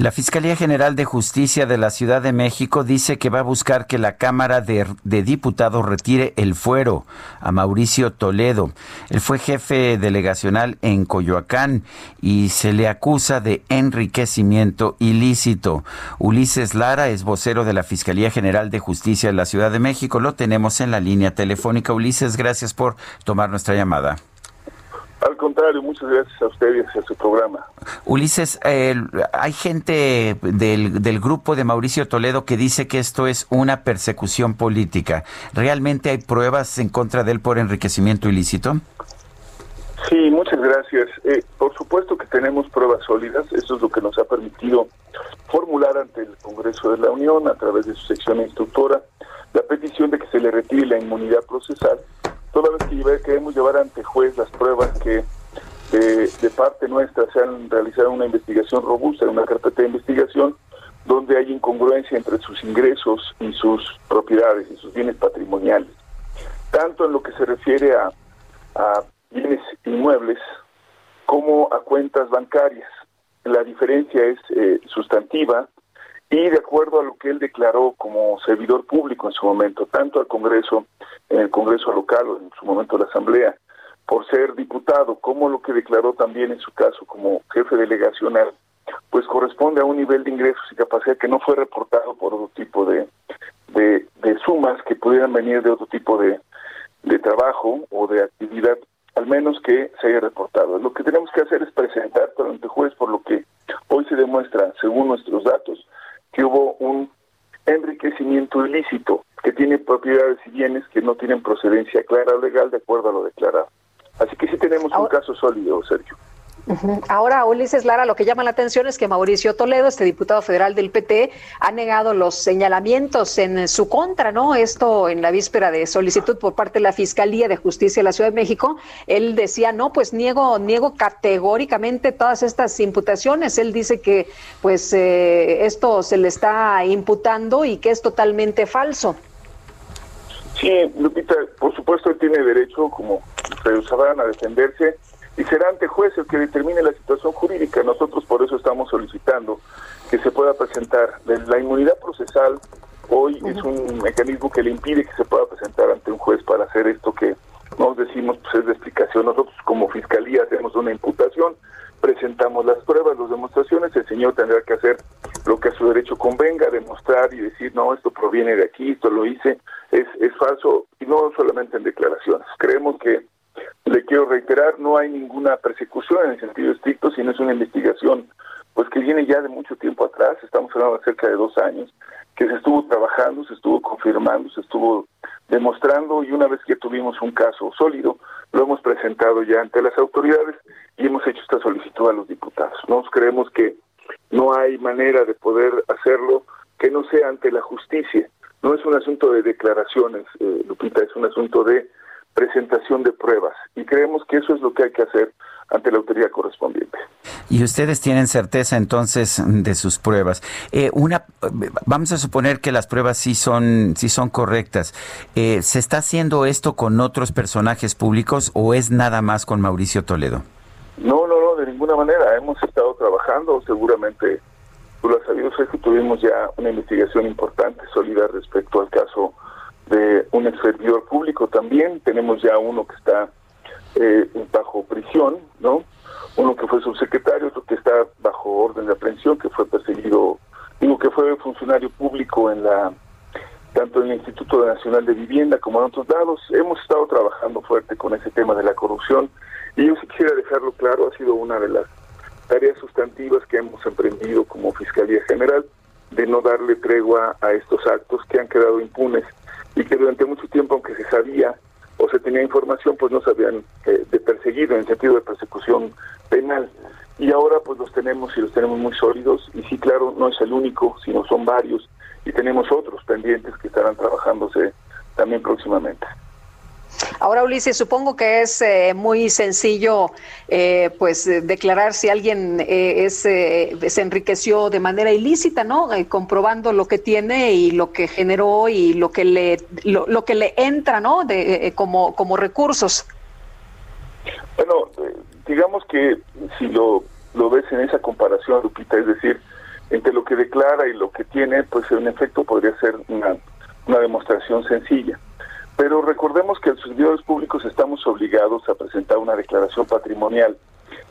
La Fiscalía General de Justicia de la Ciudad de México dice que va a buscar que la Cámara de, Diputados retire el fuero a Mauricio Toledo. Él fue jefe delegacional en Coyoacán y se le acusa de enriquecimiento ilícito. Ulises Lara es vocero de la Fiscalía General de Justicia de la Ciudad de México. Lo tenemos en la línea telefónica. Ulises, gracias por tomar nuestra llamada. Al contrario, muchas gracias a ustedes y a su programa. Ulises, eh, hay gente del, del, grupo de Mauricio Toledo que dice que esto es una persecución política. ¿Realmente hay pruebas en contra de él por enriquecimiento ilícito? Sí, muchas gracias. Eh, por supuesto que tenemos pruebas sólidas. Eso es lo que nos ha permitido formular ante el Congreso de la Unión, a través de su sección instructora, la petición de que se le retire la inmunidad procesal toda vez que queremos llevar ante juez las pruebas que de, de, parte nuestra se han realizado una investigación robusta, una carpeta de investigación donde hay incongruencia entre sus ingresos y sus propiedades y sus bienes patrimoniales, tanto en lo que se refiere a, a bienes inmuebles como a cuentas bancarias. La diferencia es eh, sustantiva y de acuerdo a lo que él declaró como servidor público en su momento, tanto al Congreso, en el Congreso local o en su momento la Asamblea, por ser diputado, como lo que declaró también en su caso como jefe delegacional, pues corresponde a un nivel de ingresos y capacidad que no fue reportado por otro tipo de, de, sumas que pudieran venir de otro tipo de, de trabajo o de actividad, al menos que se haya reportado. Lo que tenemos que hacer es presentar ante juez por lo que hoy se demuestra, según nuestros datos, que hubo un enriquecimiento ilícito que tiene propiedades y bienes que no tienen procedencia clara o legal de acuerdo a lo declarado. Así que sí tenemos un caso sólido, Sergio. Ahora, Ulises Lara, lo que llama la atención es que Mauricio Toledo, este diputado federal del PT, ha negado los señalamientos en su contra, ¿no? Esto en la víspera de solicitud por parte de la Fiscalía de Justicia de la Ciudad de México. Él decía, no, pues niego, niego categóricamente todas estas imputaciones. Él dice que, pues, eh, esto se le está imputando y que es totalmente falso. Sí, Lupita, por supuesto él tiene derecho, como ustedes sabrán, a defenderse y será ante juez el que determine la situación jurídica. Nosotros por eso estamos solicitando que se pueda presentar. La inmunidad procesal hoy es un mecanismo que le impide que se pueda presentar ante un juez para hacer esto que nos decimos pues es de explicación. Nosotros como fiscalía hacemos una imputación, presentamos las pruebas, las demostraciones, el señor tendrá que hacer lo que a su derecho convenga, demostrar y decir, no, esto proviene de aquí, esto lo hice, es, es falso, y no solamente en declaraciones. Creemos que le quiero reiterar, no hay ninguna persecución en el sentido estricto, sino es una investigación pues que viene ya de mucho tiempo atrás, estamos hablando de cerca de dos años, que se estuvo trabajando, se estuvo confirmando, se estuvo demostrando y una vez que tuvimos un caso sólido, lo hemos presentado ya ante las autoridades y hemos hecho esta solicitud a los diputados. Nos creemos que no hay manera de poder hacerlo que no sea ante la justicia. No es un asunto de declaraciones, eh, Lupita, es un asunto de presentación de pruebas y creemos que eso es lo que hay que hacer ante la autoridad correspondiente. Y ustedes tienen certeza entonces de sus pruebas. Eh, una, vamos a suponer que las pruebas sí son, sí son correctas. Eh, ¿Se está haciendo esto con otros personajes públicos o es nada más con Mauricio Toledo? No, no, no, de ninguna manera. Hemos estado trabajando, seguramente tú lo has sabido, sé que tuvimos ya una investigación importante, sólida respecto al caso de un ex servidor público también. Tenemos ya uno que está eh, bajo prisión, ¿no? Uno que fue subsecretario, otro que está bajo orden de aprehensión, que fue perseguido, uno que fue funcionario público en la tanto en el Instituto Nacional de Vivienda como en otros lados. Hemos estado trabajando fuerte con ese tema de la corrupción y yo sí quisiera dejarlo claro, ha sido una de las tareas sustantivas que hemos emprendido como Fiscalía General de no darle tregua a estos actos que han quedado impunes y que durante mucho tiempo, aunque se sabía o se tenía información, pues no se habían eh, de perseguido en sentido de persecución penal. y ahora pues los tenemos y los tenemos muy sólidos y sí, claro, no es el único, sino son varios y tenemos otros pendientes que estarán trabajándose también próximamente. Ahora, Ulises, supongo que es eh, muy sencillo eh, pues eh, declarar si alguien es, se enriqueció de manera ilícita, ¿no? comprobando lo que tiene y lo que generó y lo que le lo, que le entra, ¿no? De, como como recursos. Bueno, digamos que si lo lo ves en esa comparación, Lupita, es decir, entre lo que declara y lo que tiene, pues en efecto podría ser una, una demostración sencilla. Pero recordemos que los servidores públicos estamos obligados a presentar una declaración patrimonial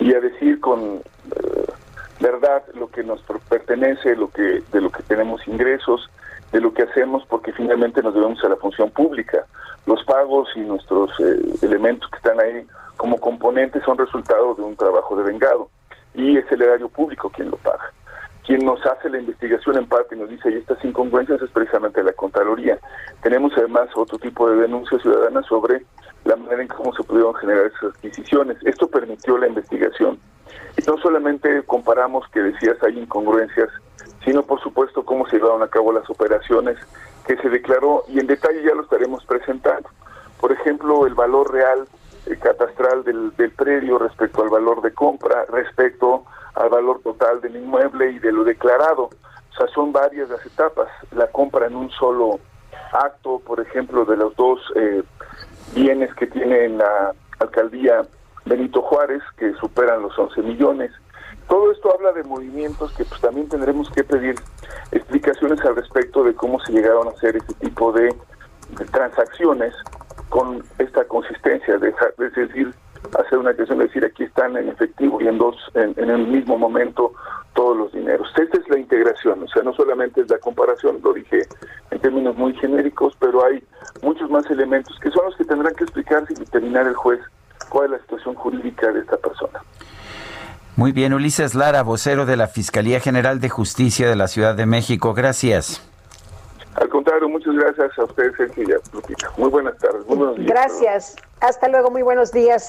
y a decir con eh, verdad lo que nos pertenece, lo que de lo que tenemos ingresos, de lo que hacemos, porque finalmente nos debemos a la función pública. Los pagos y nuestros eh, elementos que están ahí como componentes son resultado de un trabajo de vengado y es el erario público quien lo paga quien nos hace la investigación en parte y nos dice, y estas incongruencias es precisamente la Contraloría. Tenemos además otro tipo de denuncias ciudadanas sobre la manera en cómo se pudieron generar esas adquisiciones. Esto permitió la investigación. Y no solamente comparamos que decías hay incongruencias, sino por supuesto cómo se llevaron a cabo las operaciones que se declaró y en detalle ya lo estaremos presentando. Por ejemplo, el valor real eh, catastral del, del predio respecto al valor de compra, respecto al valor total del inmueble y de lo declarado. O sea, son varias las etapas. La compra en un solo acto, por ejemplo, de los dos eh, bienes que tiene la alcaldía Benito Juárez, que superan los 11 millones. Todo esto habla de movimientos que pues también tendremos que pedir explicaciones al respecto de cómo se llegaron a hacer este tipo de, transacciones con esta consistencia, de, es decir, hacer una cuestión de decir aquí están en efectivo y en dos en, el mismo momento todos los dineros. Esta es la integración, o sea, no solamente es la comparación, lo dije en términos muy genéricos, pero hay muchos más elementos que son los que tendrán que explicarse y determinar el juez cuál es la situación jurídica de esta persona. Muy bien, Ulises Lara, vocero de la Fiscalía General de Justicia de la Ciudad de México. Gracias. Al contrario, muchas gracias a ustedes, Sergio y Muy buenas tardes. Muy buenos días. Gracias. Hasta luego. Muy buenos días.